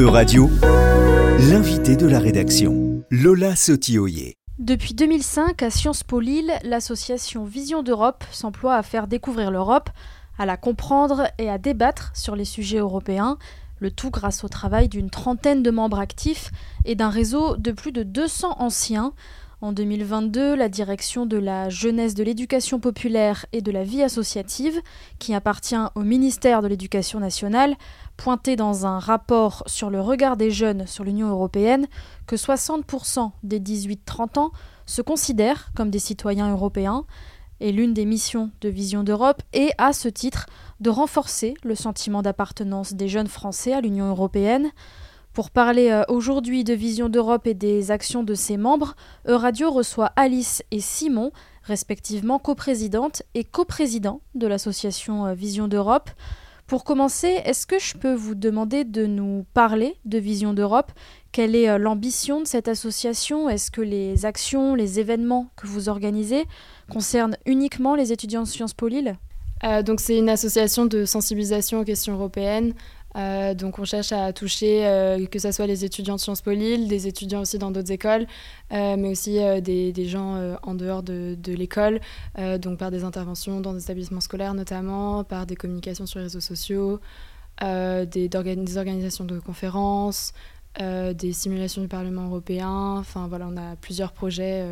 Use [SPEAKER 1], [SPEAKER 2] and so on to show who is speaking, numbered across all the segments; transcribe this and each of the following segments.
[SPEAKER 1] E-Radio, l'invité de la rédaction, Lola Sotioyer.
[SPEAKER 2] Depuis 2005, à Sciences Po Lille, l'association Vision d'Europe s'emploie à faire découvrir l'Europe, à la comprendre et à débattre sur les sujets européens, le tout grâce au travail d'une trentaine de membres actifs et d'un réseau de plus de 200 anciens. En 2022, la direction de la jeunesse de l'éducation populaire et de la vie associative, qui appartient au ministère de l'Éducation nationale, pointait dans un rapport sur le regard des jeunes sur l'Union européenne que 60% des 18-30 ans se considèrent comme des citoyens européens. Et l'une des missions de Vision d'Europe est, à ce titre, de renforcer le sentiment d'appartenance des jeunes Français à l'Union européenne. Pour parler euh, aujourd'hui de Vision d'Europe et des actions de ses membres, Euradio reçoit Alice et Simon, respectivement coprésidente et coprésident de l'association euh, Vision d'Europe. Pour commencer, est-ce que je peux vous demander de nous parler de Vision d'Europe? Quelle est euh, l'ambition de cette association? Est-ce que les actions, les événements que vous organisez concernent uniquement les étudiants de Sciences Po
[SPEAKER 3] donc c'est une association de sensibilisation aux questions européennes. Euh, donc on cherche à toucher euh, que ce soit les étudiants de Sciences Po Lille, des étudiants aussi dans d'autres écoles, mais aussi des, gens en dehors de, l'école, donc par des interventions dans des établissements scolaires notamment, par des communications sur les réseaux sociaux, des, organisations de conférences, des simulations du Parlement européen. Enfin voilà, on a plusieurs projets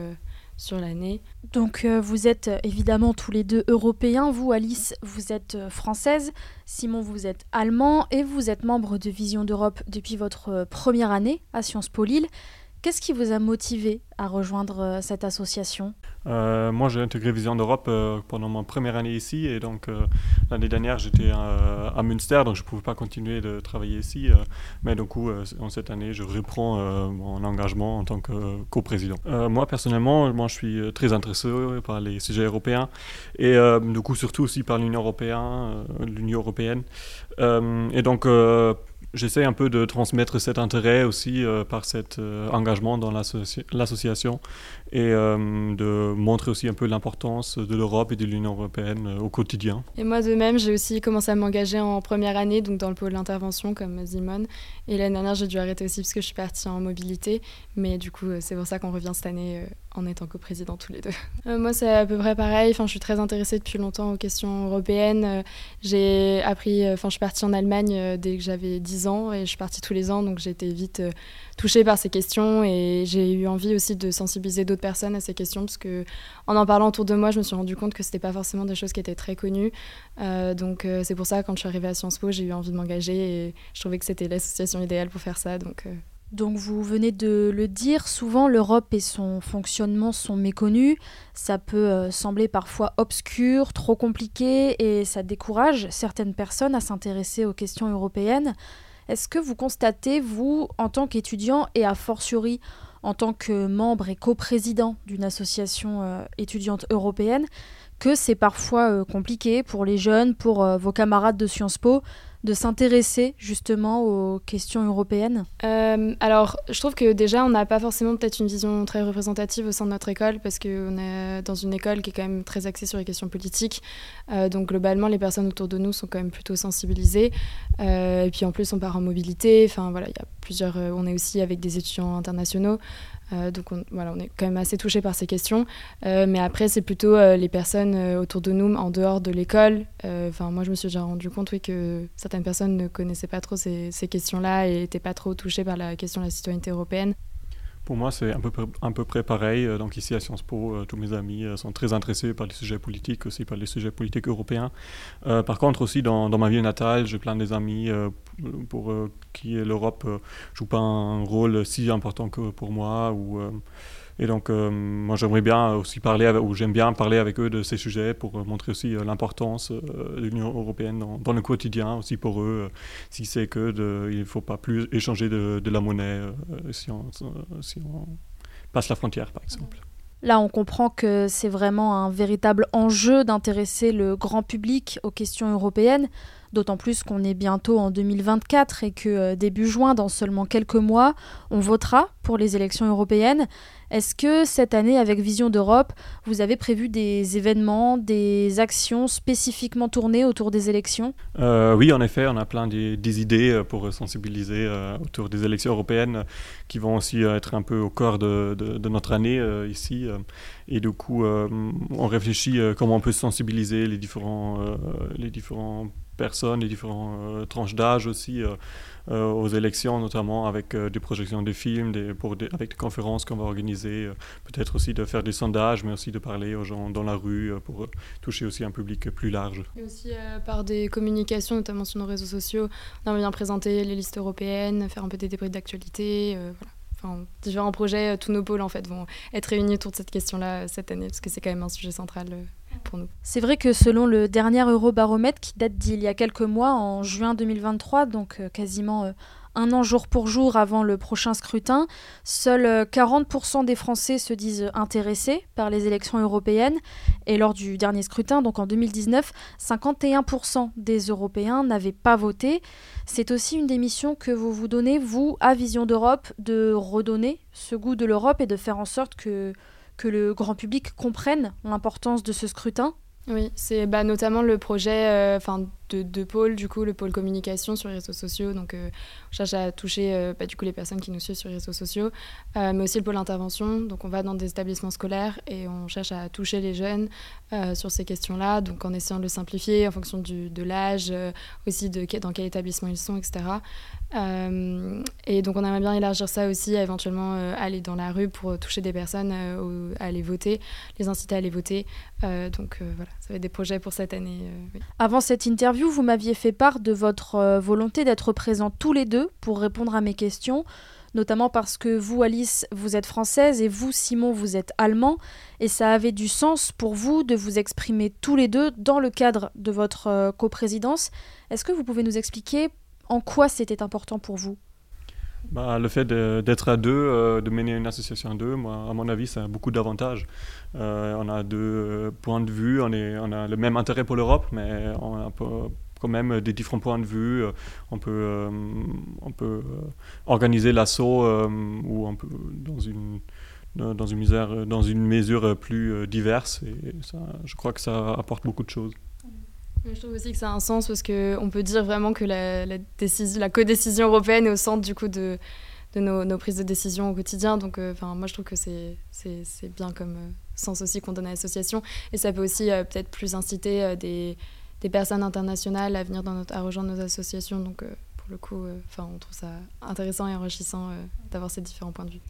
[SPEAKER 2] Donc euh, vous êtes euh, évidemment tous les deux européens. Vous, Alice, vous êtes euh, française. Simon, vous êtes allemand. Et vous êtes membre de Vision d'Europe depuis votre première année à Sciences Po Lille. Qu'est-ce qui vous a motivé à rejoindre cette association?
[SPEAKER 4] Euh, Moi, j'ai intégré Vision d'Europe euh, pendant ma première année ici. Et donc, l'année dernière, j'étais à, Münster, donc je ne pouvais pas continuer de travailler ici. mais du coup, en cette année, je reprends mon engagement en tant que coprésident. moi, personnellement, moi, je suis très intéressé par les sujets européens. Et du coup, surtout aussi par l'Union européenne. l'Union européenne. et donc, j'essaie un peu de transmettre cet intérêt aussi euh, par cet euh, engagement dans l'association et euh, de montrer aussi un peu l'importance de l'Europe et de l'Union européenne au quotidien.
[SPEAKER 3] Et moi de même, j'ai aussi commencé à m'engager en première année, donc dans le pôle d'intervention comme Simone. Et l'année dernière, j'ai dû arrêter aussi parce que je suis partie en mobilité. Mais du coup, c'est pour ça qu'on revient cette année en étant coprésident tous les deux. Euh, moi, c'est à peu près pareil. Enfin, je suis très intéressée depuis longtemps aux questions européennes. Euh, j'ai appris, euh, enfin, je suis partie en Allemagne dès que j'avais 10 ans et je suis partie tous les ans, donc j'ai été vite touchée par ces questions et j'ai eu envie aussi de sensibiliser d'autres personnes à ces questions parce que en en parlant autour de moi, je me suis rendu compte que c'était pas forcément des choses qui étaient très connues. donc c'est pour ça quand je suis arrivée à Sciences Po, j'ai eu envie de m'engager et je trouvais que c'était l'association idéale pour faire ça. Donc
[SPEAKER 2] donc vous venez de le dire, souvent l'Europe et son fonctionnement sont méconnus, ça peut euh, sembler parfois obscur, trop compliqué et ça décourage certaines personnes à s'intéresser aux questions européennes. Est-ce que vous constatez, vous, en tant qu'étudiant et a fortiori en tant que membre et coprésident d'une association euh, étudiante européenne, que c'est parfois euh, compliqué pour les jeunes, pour vos camarades de Sciences Po, de s'intéresser justement aux questions européennes
[SPEAKER 3] euh, Alors, je trouve que déjà, on n'a pas forcément peut-être une vision très représentative au sein de notre école, parce qu'on est dans une école qui est quand même très axée sur les questions politiques. Euh, donc, globalement, les personnes autour de nous sont quand même plutôt sensibilisées. Euh, et puis, en plus, on part en mobilité. Enfin, voilà, il y a plusieurs. on est aussi avec des étudiants internationaux. Euh, donc on, voilà, on est quand même assez touché par ces questions. Euh, mais après, c'est plutôt euh, les personnes autour de nous, en dehors de l'école. Enfin, moi, je me suis déjà rendu compte oui, que certaines personnes ne connaissaient pas trop ces, ces questions-là et n'étaient pas trop touchées par la question de la citoyenneté européenne.
[SPEAKER 4] Pour moi, c'est un peu, peu près pareil. Euh, donc ici à Sciences Po, euh, tous mes amis euh, sont très intéressés par les sujets politiques, aussi par les sujets politiques européens. par contre, aussi dans, ma ville natale, j'ai plein des amis pour qui l'Europe joue pas un rôle si important que pour moi. Et donc, euh, moi, j'aimerais bien aussi parler, ou j'aime bien parler avec eux de ces sujets pour montrer aussi euh, l'importance euh, de l'Union européenne dans, le quotidien, aussi pour eux, si c'est que de, il ne faut pas plus échanger de, la monnaie si on, si, on, passe la frontière, par exemple.
[SPEAKER 2] Là, on comprend que c'est vraiment un véritable enjeu d'intéresser le grand public aux questions européennes. D'autant plus qu'on est bientôt en 2024 et que euh, début juin, dans seulement quelques mois, on votera pour les élections européennes. Est-ce que cette année, avec Vision d'Europe, vous avez prévu des événements, des actions spécifiquement tournées autour des élections?
[SPEAKER 4] Euh, Oui, en effet, on a plein des, idées euh, pour sensibiliser autour des élections européennes qui vont aussi être un peu au cœur de, notre année ici. et du coup, on réfléchit comment on peut sensibiliser les différents, les différents personnes, les différentes tranches d'âge aussi euh, aux élections, notamment avec euh, des projections de films, avec des conférences qu'on va organiser, euh, peut-être aussi de faire des sondages, mais aussi de parler aux gens dans la rue pour toucher aussi un public plus large.
[SPEAKER 3] Et aussi par des communications, notamment sur nos réseaux sociaux, on aimerait bien présenter les listes européennes, faire un peu des débris d'actualité. Enfin, différents projets, tous nos pôles en fait vont être réunis autour de cette question-là cette année, parce que c'est quand même un sujet central
[SPEAKER 2] C'est vrai que selon le dernier Eurobaromètre qui date d'il y a quelques mois, en juin 2023, donc euh, quasiment euh, un an jour pour jour avant le prochain scrutin, seuls 40% euh, des Français se disent intéressés par les élections européennes. Et lors du dernier scrutin, donc en 2019, 51% des Européens n'avaient pas voté. C'est aussi une des missions que vous vous donnez, vous, à Vision d'Europe, de redonner ce goût de l'Europe et de faire en sorte que que le grand public comprenne l'importance de ce scrutin.
[SPEAKER 3] Oui, c'est bah, notamment le projet euh, enfin de, de pôle, du coup, le pôle communication sur les réseaux sociaux. Donc, euh, on cherche à toucher euh, bah, du coup, les personnes qui nous suivent sur les réseaux sociaux, mais aussi le pôle intervention. Donc, on va dans des établissements scolaires et on cherche à toucher les jeunes sur ces questions-là, donc en essayant de le simplifier en fonction du, de l'âge, aussi de dans quel établissement ils sont, etc. Euh, et donc on aimerait bien élargir ça aussi, éventuellement euh, aller dans la rue pour toucher des personnes euh, à aller voter, les inciter à aller voter. donc voilà, ça va être des projets pour cette année.
[SPEAKER 2] Avant cette interview, vous m'aviez fait part de votre volonté d'être présents tous les deux pour répondre à mes questions notamment parce que vous, Alice, vous êtes française et vous, Simon, vous êtes allemand, et ça avait du sens pour vous de vous exprimer tous les deux dans le cadre de votre coprésidence. Est-ce que vous pouvez nous expliquer en quoi c'était important pour vous?
[SPEAKER 4] Bah, le fait d'être à deux, euh, de mener une association à deux, moi, à mon avis, ça a beaucoup d'avantages. Euh, on a deux euh, points de vue, on, est, on a le même intérêt pour l'Europe, mais on a quand même des différents points de vue. On peut, on peut organiser l'assaut ou dans une dans une, misère, dans une mesure plus diverse. Et ça, je crois que ça apporte beaucoup de choses.
[SPEAKER 3] Je trouve aussi que ça a un sens parce qu'on peut dire vraiment que la, la, décision, la codécision européenne est au centre du coup de, nos, prises de décision au quotidien. Donc, euh, moi, je trouve que c'est bien comme euh, sens aussi qu'on donne à l'association. Et ça peut aussi euh, peut-être plus inciter des, des, personnes internationales à venir dans notre, à rejoindre nos associations. Donc, pour le coup, enfin, on trouve ça intéressant et enrichissant d'avoir ces différents points de vue.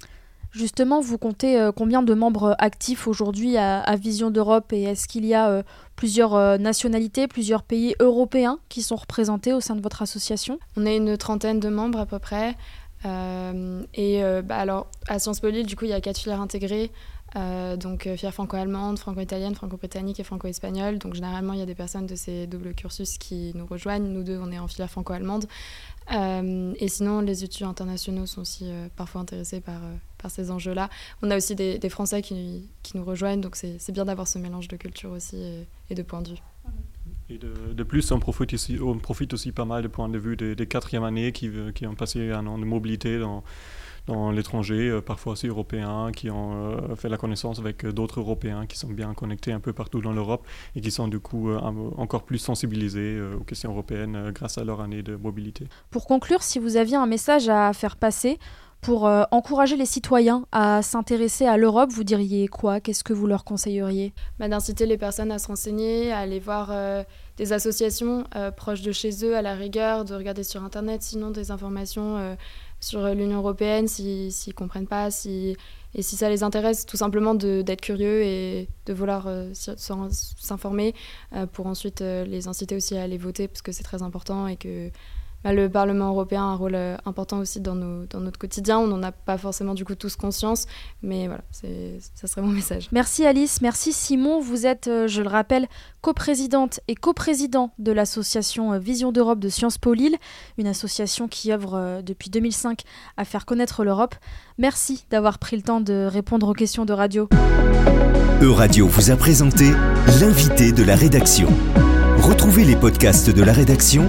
[SPEAKER 2] Justement, vous comptez euh, combien de membres actifs aujourd'hui à, Vision d'Europe et est-ce qu'il y a euh, plusieurs euh, nationalités, plusieurs pays européens qui sont représentés au sein de votre association?
[SPEAKER 3] On est une trentaine de membres à peu près. et bah, alors, à Sciences Po du coup, il y a quatre filières intégrées. Donc filière franco-allemande, franco-italienne, franco-britannique et franco-espagnole. Donc généralement, il y a des personnes de ces doubles cursus qui nous rejoignent. Nous deux, on est en filière franco-allemande. Euh, et sinon, les étudiants internationaux sont aussi euh, parfois intéressés par, euh, par ces enjeux-là. On a aussi des, des Français qui, qui, nous rejoignent, donc c'est bien d'avoir ce mélange de culture aussi et, de points de vue.
[SPEAKER 4] Et de, de, plus, on profite, aussi, on profite aussi pas mal de points de vue des, des quatrièmes années qui, qui ont passé un an de mobilité dans, dans l'étranger, euh, parfois aussi européens, qui ont euh, fait la connaissance avec euh, d'autres Européens qui sont bien connectés un peu partout dans l'Europe et qui sont du coup encore plus sensibilisés aux questions européennes grâce à leur année de mobilité.
[SPEAKER 2] Pour conclure, si vous aviez un message à faire passer pour encourager les citoyens à s'intéresser à l'Europe, vous diriez quoi? Qu'est-ce que vous leur conseilleriez?
[SPEAKER 3] Bah, D'inciter les personnes à se renseigner, à aller voir des associations proches de chez eux, à la rigueur, de regarder sur Internet sinon des informations sur l'Union européenne s'ils ne comprennent pas, si, et si ça les intéresse, tout simplement d'être curieux et de vouloir euh, s'informer euh, pour ensuite euh, les inciter aussi à aller voter parce que c'est très important et que bah, le Parlement européen a un rôle euh, important aussi dans, nos, dans notre quotidien. On n'en a pas forcément du coup tous conscience, mais voilà, ça serait mon message.
[SPEAKER 2] Merci Alice, merci Simon. Vous êtes, euh, je le rappelle, coprésidente et coprésident de l'association euh, Vision d'Europe de Sciences Po Lille, une association qui œuvre depuis 2005 à faire connaître l'Europe. Merci d'avoir pris le temps de répondre aux questions de radio.
[SPEAKER 1] E-Radio vous a présenté l'invité de la rédaction. Retrouvez les podcasts de la rédaction